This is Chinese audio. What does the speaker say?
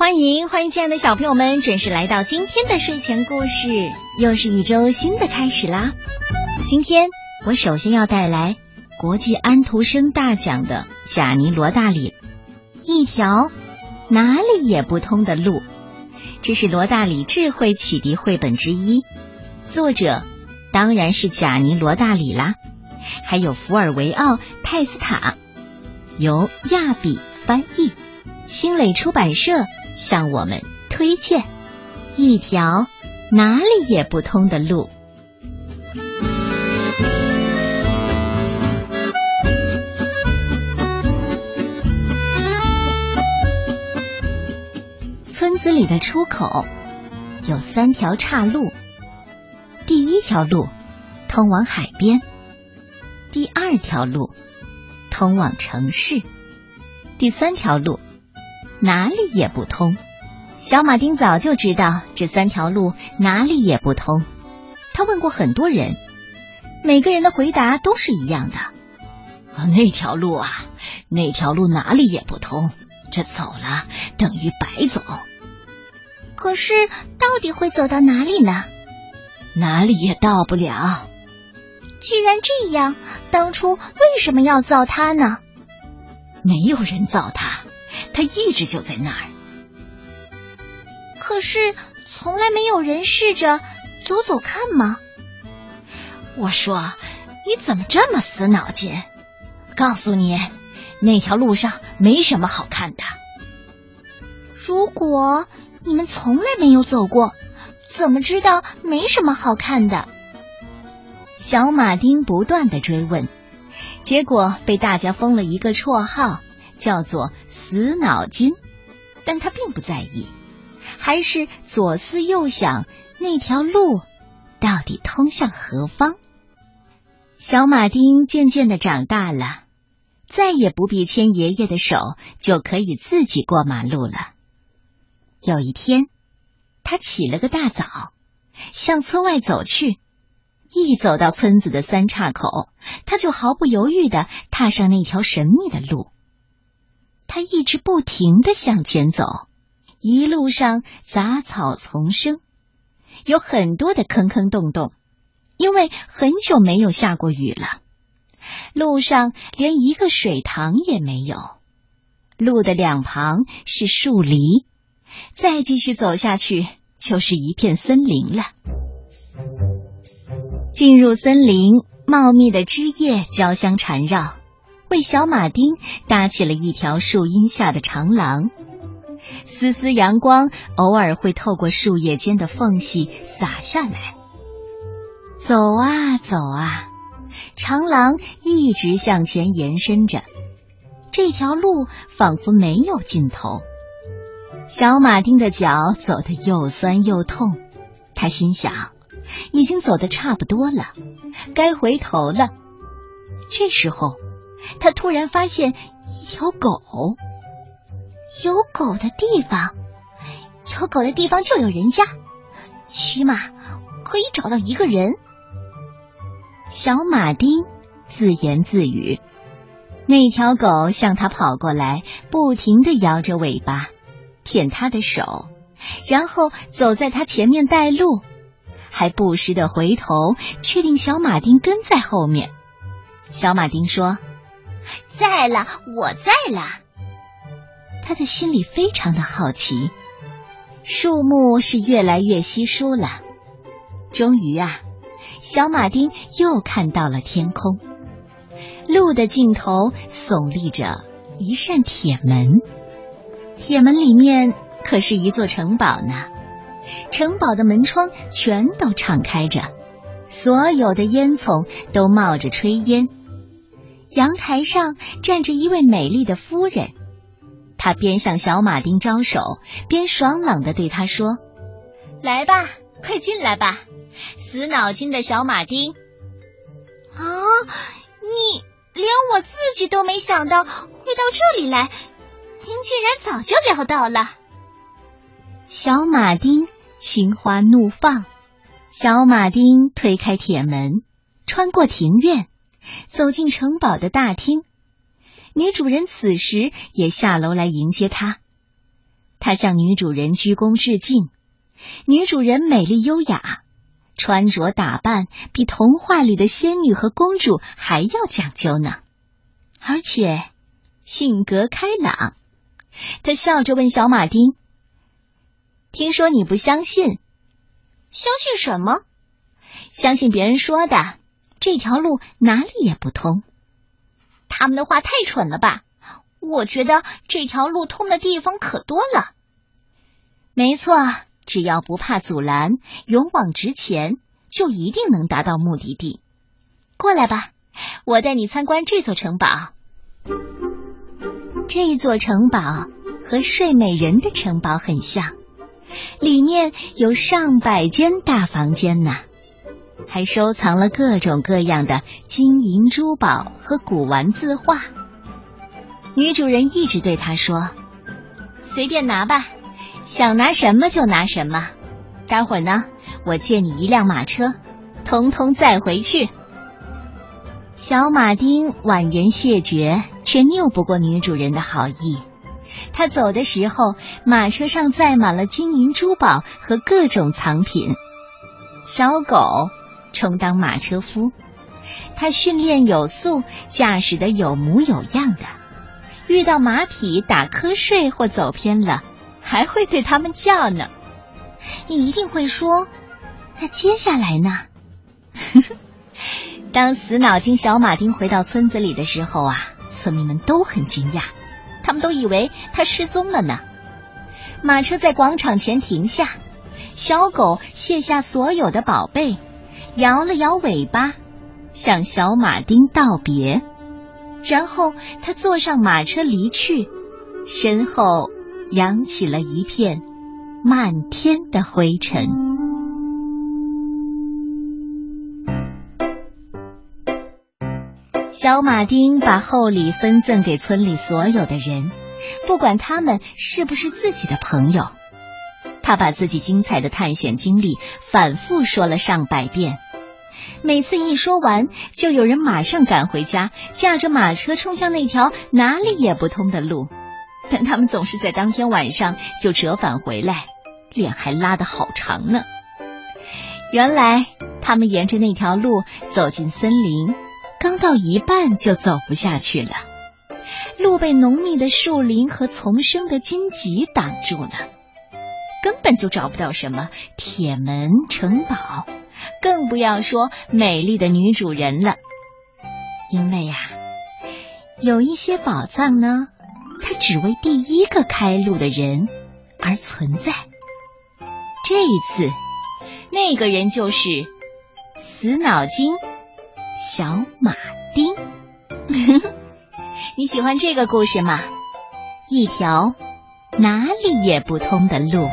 欢迎欢迎，亲爱的小朋友们，准时来到今天的睡前故事，又是一周新的开始啦。今天我首先要带来国际安徒生大奖的《贾尼罗大里》，一条哪里也不通的路。这是罗大里智慧启迪绘本之一，作者当然是贾尼罗大里啦，还有福尔维奥泰斯塔，由亚比翻译，新蕾出版社。向我们推荐一条哪里也不通的路。村子里的出口有三条岔路，第一条路通往海边，第二条路通往城市，第三条路。哪里也不通。小马丁早就知道这三条路哪里也不通。他问过很多人，每个人的回答都是一样的。那条路啊，那条路哪里也不通，这走了等于白走。可是到底会走到哪里呢？哪里也到不了。既然这样，当初为什么要造它呢？没有人造它。他一直就在那儿，可是从来没有人试着走走看吗？我说，你怎么这么死脑筋？告诉你，那条路上没什么好看的。如果你们从来没有走过，怎么知道没什么好看的？小马丁不断的追问，结果被大家封了一个绰号，叫做。死脑筋，但他并不在意，还是左思右想那条路到底通向何方。小马丁渐渐的长大了，再也不必牵爷爷的手就可以自己过马路了。有一天，他起了个大早，向村外走去。一走到村子的三岔口，他就毫不犹豫的踏上那条神秘的路。他一直不停的向前走，一路上杂草丛生，有很多的坑坑洞洞，因为很久没有下过雨了。路上连一个水塘也没有，路的两旁是树篱，再继续走下去就是一片森林了。进入森林，茂密的枝叶交相缠绕。为小马丁搭起了一条树荫下的长廊，丝丝阳光偶尔会透过树叶间的缝隙洒下来。走啊走啊，长廊一直向前延伸着，这条路仿佛没有尽头。小马丁的脚走得又酸又痛，他心想，已经走得差不多了，该回头了。这时候。他突然发现一条狗，有狗的地方，有狗的地方就有人家，起码可以找到一个人。小马丁自言自语。那条狗向他跑过来，不停的摇着尾巴，舔他的手，然后走在他前面带路，还不时的回头确定小马丁跟在后面。小马丁说。在了，我在了。他的心里非常的好奇。树木是越来越稀疏了。终于啊，小马丁又看到了天空。路的尽头耸立着一扇铁门，铁门里面可是一座城堡呢。城堡的门窗全都敞开着，所有的烟囱都冒着炊烟。阳台上站着一位美丽的夫人，她边向小马丁招手，边爽朗的对他说：“来吧，快进来吧，死脑筋的小马丁。”啊，你连我自己都没想到会到这里来，您竟然早就料到了。小马丁心花怒放，小马丁推开铁门，穿过庭院。走进城堡的大厅，女主人此时也下楼来迎接他。他向女主人鞠躬致敬。女主人美丽优雅，穿着打扮比童话里的仙女和公主还要讲究呢，而且性格开朗。他笑着问小马丁：“听说你不相信？相信什么？相信别人说的，这条路哪里也不通。他们的话太蠢了吧？我觉得这条路通的地方可多了。没错。”只要不怕阻拦，勇往直前，就一定能达到目的地。过来吧，我带你参观这座城堡。这座城堡和睡美人的城堡很像，里面有上百间大房间呢，还收藏了各种各样的金银珠宝和古玩字画。女主人一直对他说：“随便拿吧。”想拿什么就拿什么，待会儿呢，我借你一辆马车，通通载回去。小马丁婉言谢绝，却拗不过女主人的好意。他走的时候，马车上载满了金银珠宝和各种藏品。小狗充当马车夫，他训练有素，驾驶的有模有样的。遇到马匹打瞌睡或走偏了。还会对他们叫呢，你一定会说，那接下来呢？当死脑筋小马丁回到村子里的时候啊，村民们都很惊讶，他们都以为他失踪了呢。马车在广场前停下，小狗卸下所有的宝贝，摇了摇尾巴，向小马丁道别，然后他坐上马车离去，身后。扬起了一片漫天的灰尘。小马丁把厚礼分赠给村里所有的人，不管他们是不是自己的朋友。他把自己精彩的探险经历反复说了上百遍，每次一说完，就有人马上赶回家，驾着马车冲向那条哪里也不通的路。但他们总是在当天晚上就折返回来，脸还拉得好长呢。原来他们沿着那条路走进森林，刚到一半就走不下去了。路被浓密的树林和丛生的荆棘挡住了，根本就找不到什么铁门城堡，更不要说美丽的女主人了。因为呀，有一些宝藏呢。它只为第一个开路的人而存在。这一次，那个人就是死脑筋小马丁。你喜欢这个故事吗？一条哪里也不通的路。